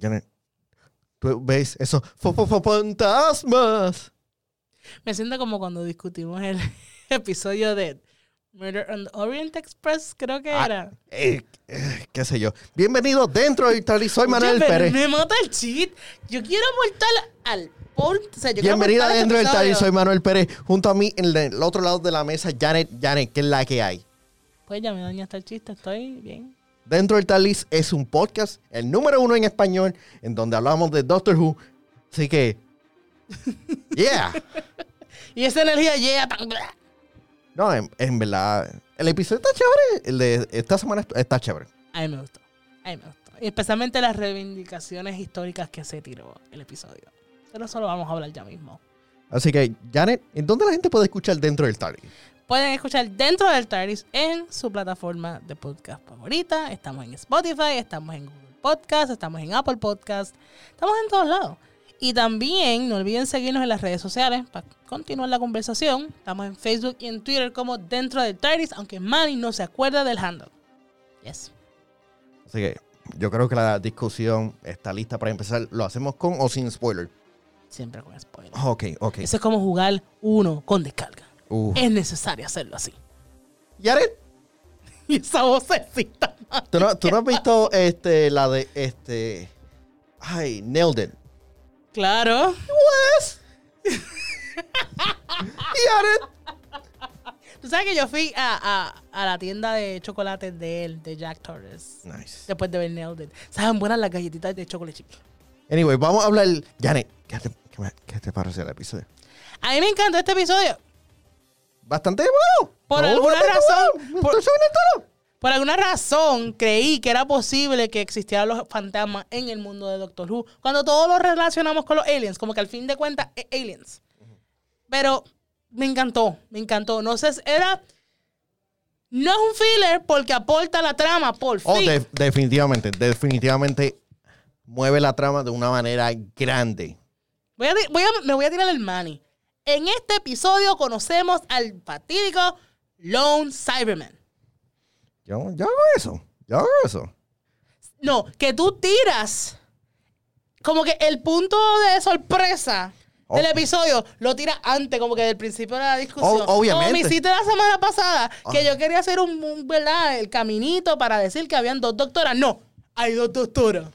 Janet, tú ves esos fantasmas. Me siento como cuando discutimos el episodio de Murder on the Orient Express, creo que Ah, era. Eh, eh, qué sé yo. Bienvenido dentro del Tali. Soy Manuel Oye, Pérez. Me mata el cheat. Yo quiero aportar al. O sea, yo Bienvenida dentro del Tali. episodio. Soy Manuel Pérez. Junto a mí, en el otro lado de la mesa, Janet. Janet, ¿qué es la que hay? Pues ya me dañaste el chiste, estoy bien. Dentro del Talis es un podcast, el número uno en español, en donde hablamos de Doctor Who. Así que, yeah. Y esa energía llega tan. No, en, en verdad, el episodio está chévere. El de esta semana est- está chévere. A mí me gustó. A mí me gustó. Y especialmente las reivindicaciones históricas que se tiró el episodio. Pero eso lo vamos a hablar ya mismo. Así que, Janet, ¿en dónde la gente puede escuchar dentro del Talis? Pueden escuchar dentro del TARDIS en su plataforma de podcast favorita. Estamos en Spotify, estamos en Google Podcast, estamos en Apple Podcast, estamos en todos lados. Y también no olviden seguirnos en las redes sociales para continuar la conversación. Estamos en Facebook y en Twitter como dentro del TARDIS, aunque Manny no se acuerda del handle. Yes. Así que, yo creo que la discusión está lista para empezar. ¿Lo hacemos con o sin spoiler? Siempre con spoiler. Ok, ok. Eso es como jugar uno con descarga. Uh. Es necesario hacerlo así. Janet, Y esa vocecita. ¿tú no, tú no has visto este, la de este. Ay, Nailed It. Claro. Wes. Janet. Tú sabes que yo fui a, a- a la tienda de chocolates de él, de Jack Torres, Nice. después de ver Nailed It. Saben buenas las galletitas de chocolate chip. Anyway, vamos a hablar. Janet, ¿qué te, qué te pareció el episodio? A mí me encantó este episodio. Bastante bueno. Por No, alguna razón, bueno. por- Estoy subiendo el tono. Por alguna razón creí que era posible que existieran los fantasmas en el mundo de Doctor Who. Cuando todos lo relacionamos con los aliens, como que al fin de cuentas, aliens. Pero me encantó, me encantó. No sé, era... No es un filler porque aporta la trama, por fin. Oh, de- definitivamente, definitivamente mueve la trama de una manera grande. Voy a, voy a- me voy a tirar el money. En este episodio conocemos al fatídico Lone Cyberman. Yo, yo hago eso. Yo hago eso. No, que tú tiras como que el punto de sorpresa Oh. del episodio lo tiras antes, como que del principio de la discusión. Oh, obviamente. Como me hiciste la semana pasada, que yo quería hacer un, un, ¿verdad? El caminito para decir que habían dos doctoras. No, hay dos doctoras.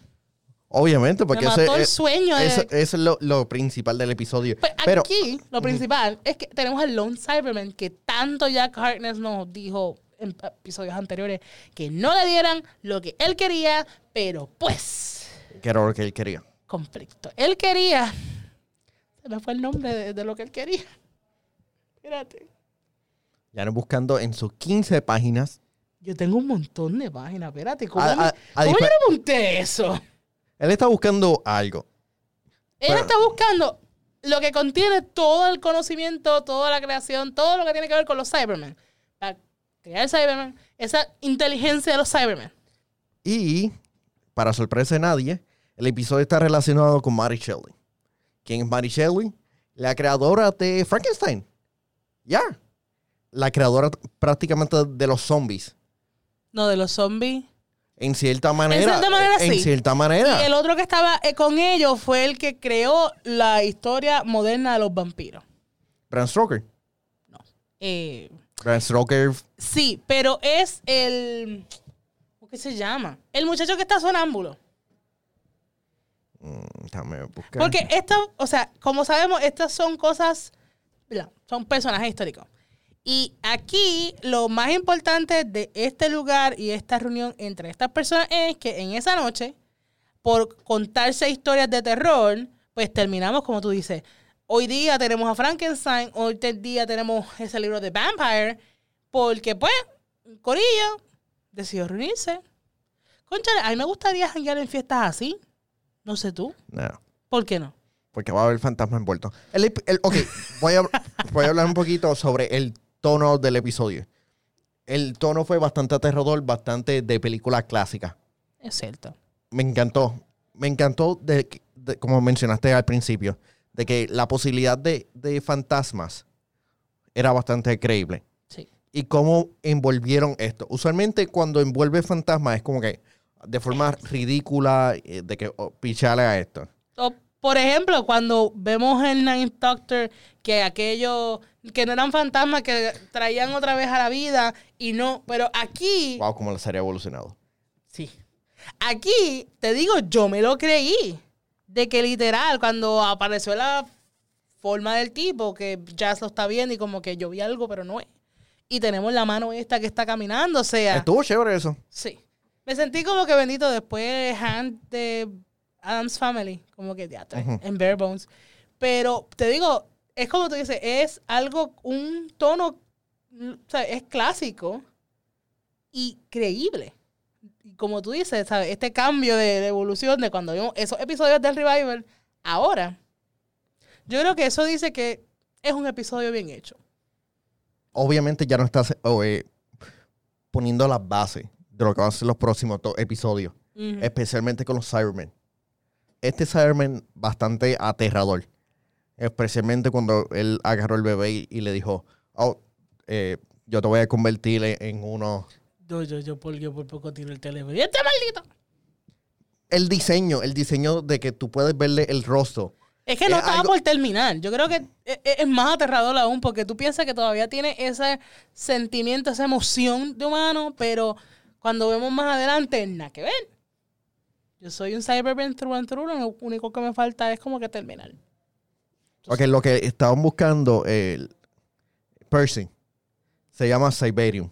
Obviamente, porque Me ese el sueño de- eso, eso es lo, lo principal del episodio. Pues Pero aquí, lo principal es que tenemos al Lone Cyberman que tanto Jack Harkness nos dijo en episodios anteriores que no le dieran lo que él quería, pero pues, que era lo que él quería. conflicto. Él quería, se me fue el nombre de, de lo que él quería. Espérate. Ya no buscando en sus 15 páginas. Yo tengo un montón de páginas, espérate. ¿Cómo, A- me- a- a cómo yo no monté eso? Él está buscando algo. Él Pero- está buscando lo que contiene todo el conocimiento, toda la creación, todo lo que tiene que ver con los Cybermen. Para crear el Cyberman, esa inteligencia de los Cybermen. Y, para sorpresa de nadie, el episodio está relacionado con Mary Shelley. ¿Quién es Mary Shelley? La creadora de Frankenstein. Ya. La creadora prácticamente de los zombies. No, de los zombies. En cierta manera. cierta manera, En sí. cierta manera. Y el otro que estaba eh, con ellos fue el que creó la historia moderna de los vampiros. Bram Stoker. Eh, Bram Stoker. sí, pero es el... ¿Cómo que se llama? El muchacho que está sonámbulo. mm, déjame buscar. Porque esta, o sea, como sabemos, estas son cosas, son personajes históricos. Y aquí lo más importante de este lugar y esta reunión entre estas personas es que en esa noche, por contarse historias de terror, pues terminamos como tú dices. Hoy día tenemos a Frankenstein, hoy día tenemos ese libro de Vampire, porque pues, corillo decidió reunirse. Conchale, a mí me gustaría janguear en fiestas así. No sé tú. No. ¿Por qué no? Porque va a haber fantasma envuelto. El, el- ok, voy a, voy a hablar un poquito sobre el tono del episodio. El tono fue bastante aterrador, bastante de película clásica. Es cierto. Me encantó. Me encantó, de, como mencionaste al principio, de que la posibilidad de, de fantasmas era bastante creíble. Sí. Y cómo envolvieron esto. Usualmente cuando envuelve fantasmas es como que, de forma ridícula eh, de que oh, pichale a esto. Por ejemplo, cuando vemos en Ninth Doctor que aquellos que no eran fantasmas que traían otra vez a la vida y no, pero aquí, Wow, como la serie ha evolucionado. sí. Aquí, te digo, yo me lo creí. De que literal, cuando apareció la forma del tipo, que Jazz lo está viendo y como que yo vi algo, pero no es. Y tenemos la mano esta que está caminando, o sea. Estuvo chévere eso. Sí. Me sentí como que bendito después de Adam's Family, como que teatro, Ujú. en Bare Bones. Pero te digo, es como tú dices, es algo, un tono, mm, o sea, es clásico y creíble. Como tú dices, ¿sabes? Este cambio de, de evolución de cuando vimos esos episodios del Revival, ahora, yo creo que eso dice que es un episodio bien hecho. Obviamente ya no estás oh, eh, poniendo las bases de lo que van a ser los próximos episodios. Especialmente con los Cybermen. Este Cyberman bastante aterrador, especialmente cuando él agarró el bebé y, y le dijo, oh, eh, yo te voy a convertir en- en uno. Yo, yo, yo, por, yo por poco tiro el teléfono. ¡Y este maldito! El diseño, el diseño de que tú puedes verle el rostro. Es que no Es estaba algo- por terminar. Yo creo que es, es más aterrador aún porque tú piensas que todavía tiene ese sentimiento, esa emoción de humano, pero cuando vemos más adelante, nada que ver. Yo soy un Cyberman through and through, lo único que me falta es como que terminar. Porque lo que estaban buscando, el Percy, se llama Cyberium.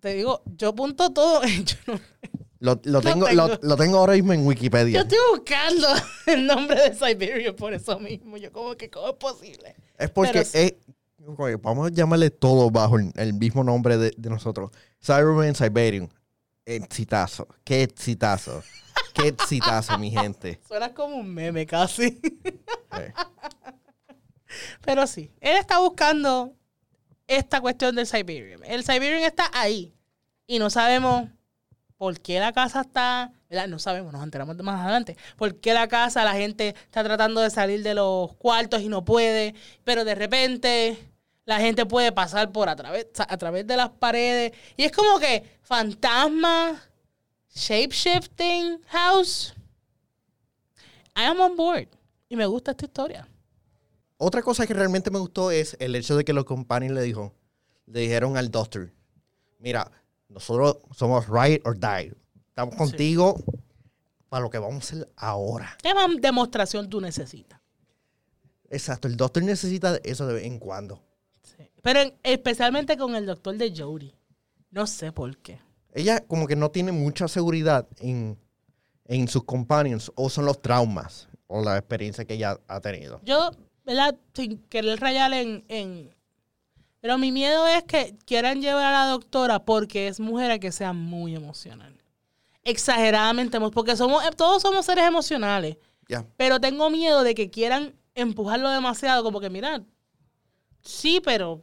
Te digo, yo apunto todo. Yo, no- Lo, lo tengo, tengo. Lo, lo tengo ahora mismo en yo Wikipedia. estoy buscando el nombre de Siberia por eso mismo. Yo como que, ¿cómo es posible? Es porque Pero es, vamos a llamarle todo bajo el, el mismo nombre de, de nosotros. Cyberman Cyberium. Exitazo. Qué exitazo. Qué exitazo, mi gente. Suena como un meme casi. Eh, Pero sí, él está buscando esta cuestión del Siberian. El Siberian está ahí. Y no sabemos por qué la casa está. ¿verdad? No sabemos, nos enteramos más adelante. Por qué la casa, la gente está tratando de salir de los cuartos y no puede. Pero de repente la gente puede pasar por a través, a través de las paredes. Y es como que fantasma, shape-shifting house. I am on board. Y me gusta esta historia. Otra cosa que realmente me gustó es el hecho de que los companions le dijo, le dijeron al doctor, mira, nosotros somos ride or die. Estamos contigo para lo que vamos a hacer ahora. ¿Qué demostración tú necesitas? Exacto, el doctor necesita eso de vez en cuando. Pero en- especialmente con el doctor de Jodie. No sé por qué. Ella como que no tiene mucha seguridad en, en sus companions o son los traumas o la experiencia que ella ha tenido. Yo, ¿verdad? Sin querer rayar en, en- Pero mi miedo es que quieran llevar a la doctora porque es mujer a que sea muy emocional. Exageradamente, porque somos, eh, todos somos seres emocionales. Ya. Pero tengo miedo de que quieran empujarlo demasiado, como que, mira, sí, pero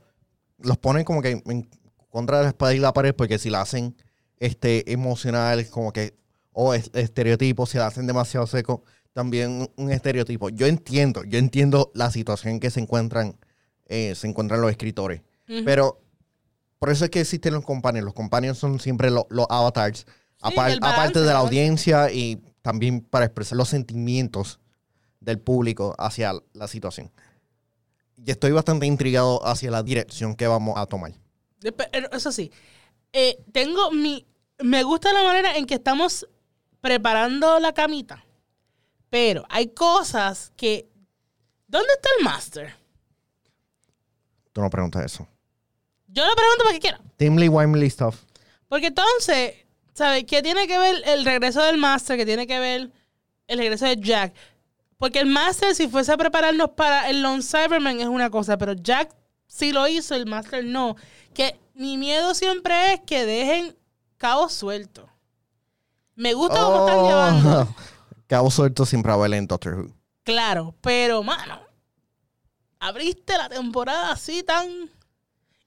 Los ponen como que en contra de la espada y la pared porque si la hacen este, emocional, como que, o es- estereotipo, si la hacen demasiado seco, también un- estereotipo. Yo entiendo, yo entiendo la situación en que se encuentran, eh, se encuentran los escritores. Pero por eso es que existen los companions. Los companions son siempre lo- los avatars. apar- aparte de la audiencia y también para expresar los sentimientos del público hacia la situación. Y estoy bastante intrigado hacia la dirección que vamos a tomar. Pero Eso sí, eh, tengo mi. Me gusta la manera en que estamos preparando la camita. Pero hay cosas que. ¿Dónde está el master? Tú no preguntas eso. Yo lo pregunto porque quiera. Timely Wimely stuff. Porque entonces, ¿sabes? ¿Qué tiene que ver el regreso del master? ¿Qué tiene que ver el regreso de Jack? Porque el master, si fuese a prepararnos para el Lone Cyberman, es una cosa, pero Jack sí lo hizo, el master no. Que mi miedo siempre es que dejen cabos sueltos. Me gusta cómo están llevando. Oh, Cabo suelto siempre va en Doctor Who. Claro, pero mano, abriste la temporada así tan.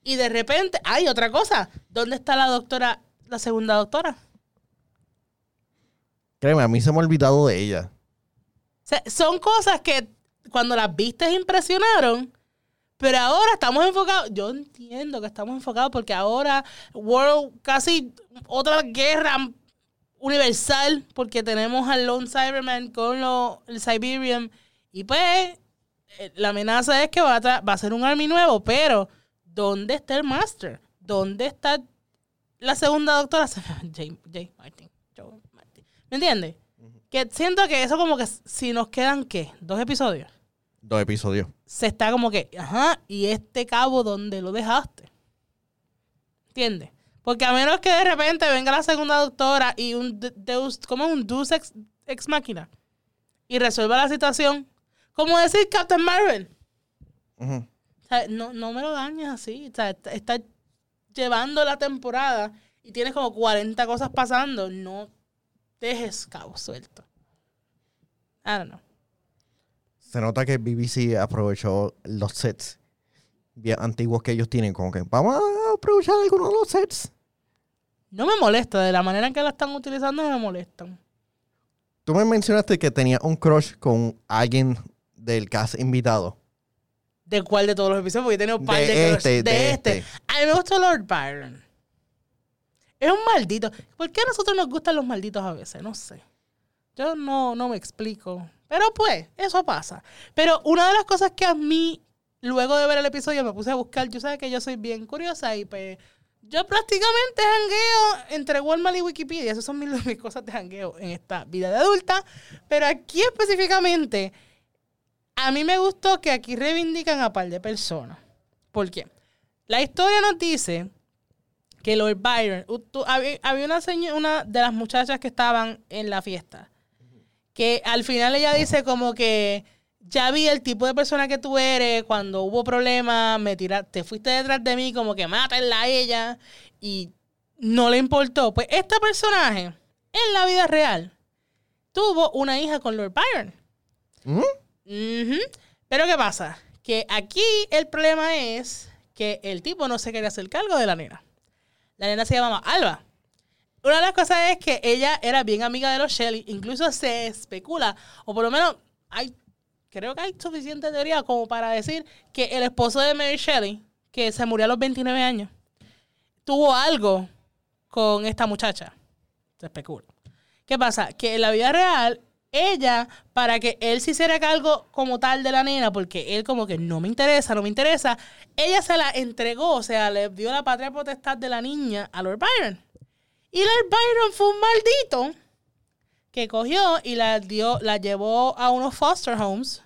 Y de repente, hay otra cosa. ¿Dónde está la doctora, la segunda doctora? Créeme, a mí se me ha olvidado de ella. O sea, son cosas que cuando las viste impresionaron, pero ahora estamos enfocados. Yo entiendo que estamos enfocados porque ahora World, casi otra guerra universal porque tenemos al Lone Cyberman con lo, el Siberian y pues eh, la amenaza es que va a, tra- va a ser un army nuevo, pero ¿dónde está el Master? ¿Dónde está la segunda doctora? Jay, Jay Martin. Joe Martin. ¿Me entiendes? Que siento que eso como que si nos quedan, ¿qué? ¿Dos episodios? Dos episodios. se está como que, ajá, y este cabo, ¿dónde lo dejaste? ¿Entiendes? Porque a menos que de repente venga la segunda doctora y un de- Deus, como un Deus ex, ex máquina y resuelva la situación, como decir Captain Marvel. Ujú. O sea, no, no me lo dañes así. O sea, está, está llevando la temporada y tienes como 40 cosas pasando. No dejes cabo suelto. I don't know. Se nota que BBC aprovechó los sets bien antiguos que ellos tienen. Como que vamos a aprovechar algunos de los sets. No me molesta, de la manera en que la están utilizando no me molestan. Tú me mencionaste que tenía un crush con alguien del cast invitado. ¿De cuál de todos los episodios? Porque he tenido un par De de, este, de, de este. este. A mí me gusta Lord Byron. Es un maldito. ¿Por qué a nosotros nos gustan los malditos a veces? No sé. Yo no, no me explico. Pero pues, eso pasa. Pero una de las cosas que a mí, luego de ver el episodio, me puse a buscar, yo sabes que yo soy bien curiosa y pues yo prácticamente jangueo entre Walmart y Wikipedia. Esas son mis, cosas de jangueo en esta vida de adulta. Pero aquí específicamente, a mí me gustó que aquí reivindican a par de personas. ¿Por qué? La historia nos dice que Lord Byron, había, una, seño- una de las muchachas que estaban en la fiesta, que al final ella dice como que ya vi el tipo de persona que tú eres, cuando hubo problemas, me tiraste, te fuiste detrás de mí como que mátenla a ella y no le importó. Pues este personaje, en la vida real, tuvo una hija con Lord Byron. ¿Mm? Pero ¿qué pasa? Que aquí el problema es que el tipo no se quería hacer cargo de la nena. La nena se llamaba Alba. Una de las cosas es que ella era bien amiga de los Shelley. Incluso se especula, o por lo menos hay, creo que hay suficiente teoría como para decir que el esposo de Mary Shelley, que se murió a los 29 años, tuvo algo con esta muchacha. Se especula. ¿Qué pasa? Que en la vida real, ella, para que él se hiciera cargo como tal de la nena, porque él como que no me interesa, no me interesa, ella se la entregó, o sea, le dio la patria potestad de la niña a Lord Byron. Y Lord Byron fue un maldito que cogió y la dio, la llevó a unos foster homes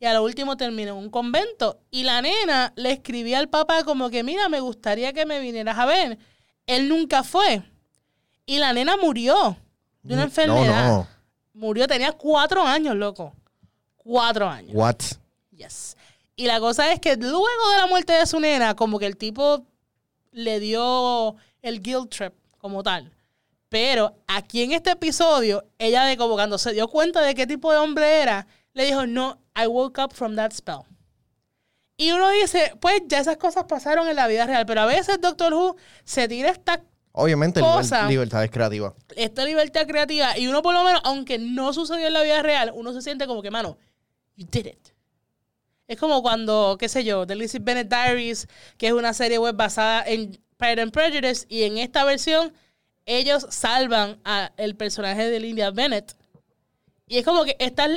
y a lo último terminó en un convento. Y la nena le escribía al papá como que, mira, me gustaría que me vinieras a ver. Él nunca fue. Y la nena murió de una enfermedad. No, no. Murió, tenía cuatro años, loco. Cuatro años. What? Yes. Y la cosa es que luego de la muerte de su nena, como que el tipo le dio el guilt trip como tal. Pero aquí en este episodio, ella de como cuando se dio cuenta de qué tipo de hombre era, le dijo, no, I woke up from that spell. Y uno dice, pues ya esas cosas pasaron en la vida real, pero a veces Doctor Who se tira esta Obviamente, Cosa. libertad es creativa. esta libertad creativa y uno por lo menos, aunque no sucedió en la vida real, uno se siente como que, mano, you did it. Es como cuando, qué sé yo, The Lizzie Bennett Diaries, que es una serie web basada en Pride and Prejudice, y en esta versión ellos salvan al personaje de Linda Bennett. Y es como que esta,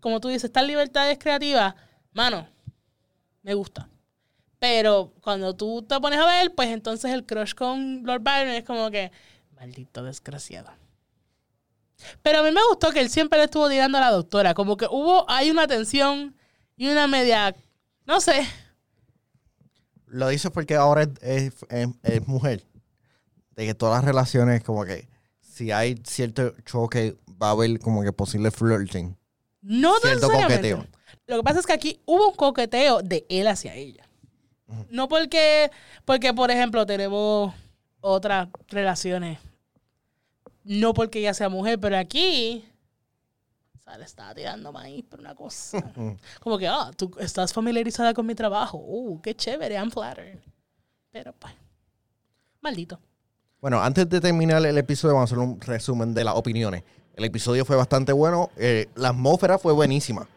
como tú dices, estas libertades creativas, mano, me gusta. Pero cuando tú te pones a ver, pues entonces el crush con Lord Byron es como que, maldito desgraciado. Pero a mí me gustó que él siempre le estuvo tirando a la doctora. Como que hubo, hay una tensión y una media, no sé. Lo dices porque ahora es, es- es- es mujer. De que todas las relaciones, como que si hay cierto choque, va a haber como que posible flirting. No Cierto coqueteo. Lo que pasa es que aquí hubo un coqueteo de él hacia ella. No porque, porque, por ejemplo, tenemos otras relaciones. No porque ella sea mujer, pero aquí sea, le estaba tirando maíz por una cosa. Como que, ah, tú estás familiarizada con mi trabajo. Uh, qué chévere, I'm flattered. Pero pues, maldito. Bueno, antes de terminar el episodio, vamos a hacer un resumen de las opiniones. El episodio fue bastante bueno. eh, la atmósfera fue buenísima.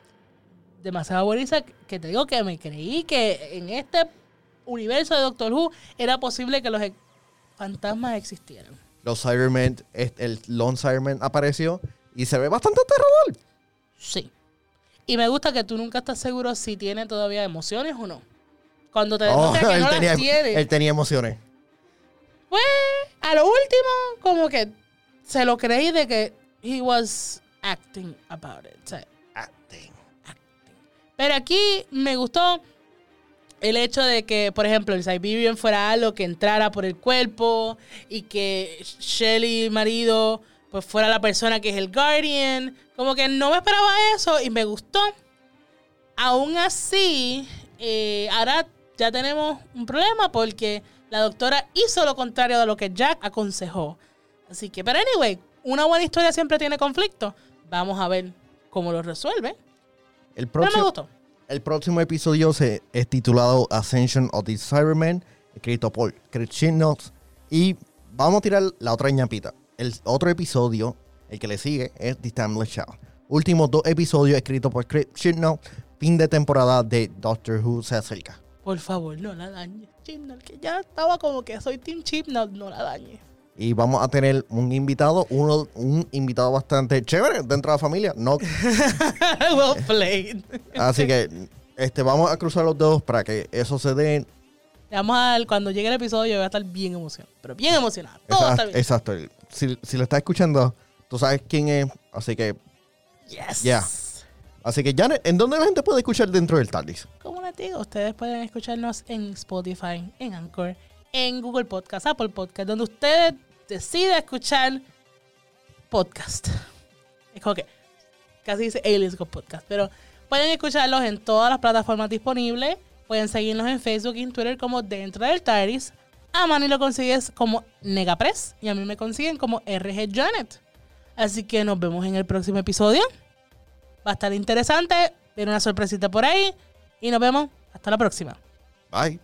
demasiado buenísima que te digo que me creí que en este universo de Doctor Who era posible que los e- fantasmas existieran. los Cybermen, el Lone Cyberman apareció y se ve bastante aterrador. Sí. Y me gusta que tú nunca estás seguro si tiene todavía emociones o no. Cuando te Oh, que él, no tenía, las tiene. él tenía emociones. Pues, a lo último, como que se lo creí de que he was acting about it. o sea, Acting. Pero aquí me gustó el hecho de que, por ejemplo, el Siberian fuera algo que entrara por el cuerpo y que Shelly, marido, pues fuera la persona que es el Guardian. Como que no me esperaba eso y me gustó. Aún así, eh, ahora ya tenemos un problema porque la doctora hizo lo contrario de lo que Jack aconsejó. Así que, pero anyway, una buena historia siempre tiene conflicto. Vamos a ver cómo lo resuelve. El Pero me próximo, gustó. el próximo episodio se, es titulado Ascension of the Cybermen, escrito por Chris Chibnall. Y vamos a tirar la otra ñapita. El otro episodio, el que le sigue, es The Timeless Child. Últimos dos episodios escritos por Chris Chibnall. Fin de temporada de Doctor Who se acerca. Por favor, no la dañes. Chipnall, que ya estaba como que soy Team Chipnall, no la dañes. Y vamos a tener un invitado, uno, un invitado bastante chévere dentro de la familia. No, well played. así que este, vamos a cruzar los dedos para que eso se dé. Vamos a ver, cuando llegue el episodio, voy a estar bien emocionado. Pero bien emocionado. Todo bien. exacto. Si, si lo estás escuchando, tú sabes quién es. Así que, Yes. Ya. así que ya, ¿en dónde la gente puede escuchar dentro del TARDIS? Como les digo, ustedes pueden escucharnos en Spotify, en Anchor, en Google Podcast, Apple Podcast, donde ustedes deciden escuchar podcast. Es como que casi dice Aliens con Podcast, pero pueden escucharlos en todas las plataformas disponibles. Pueden seguirnos en Facebook y en Twitter como Dentro del TARDIS. A Manny lo consigues como Negapress y a mí me consiguen como RG Janet. Así que nos vemos en el próximo episodio. Va a estar interesante. Viene una sorpresita por ahí. Y nos vemos. Hasta la próxima. Bye.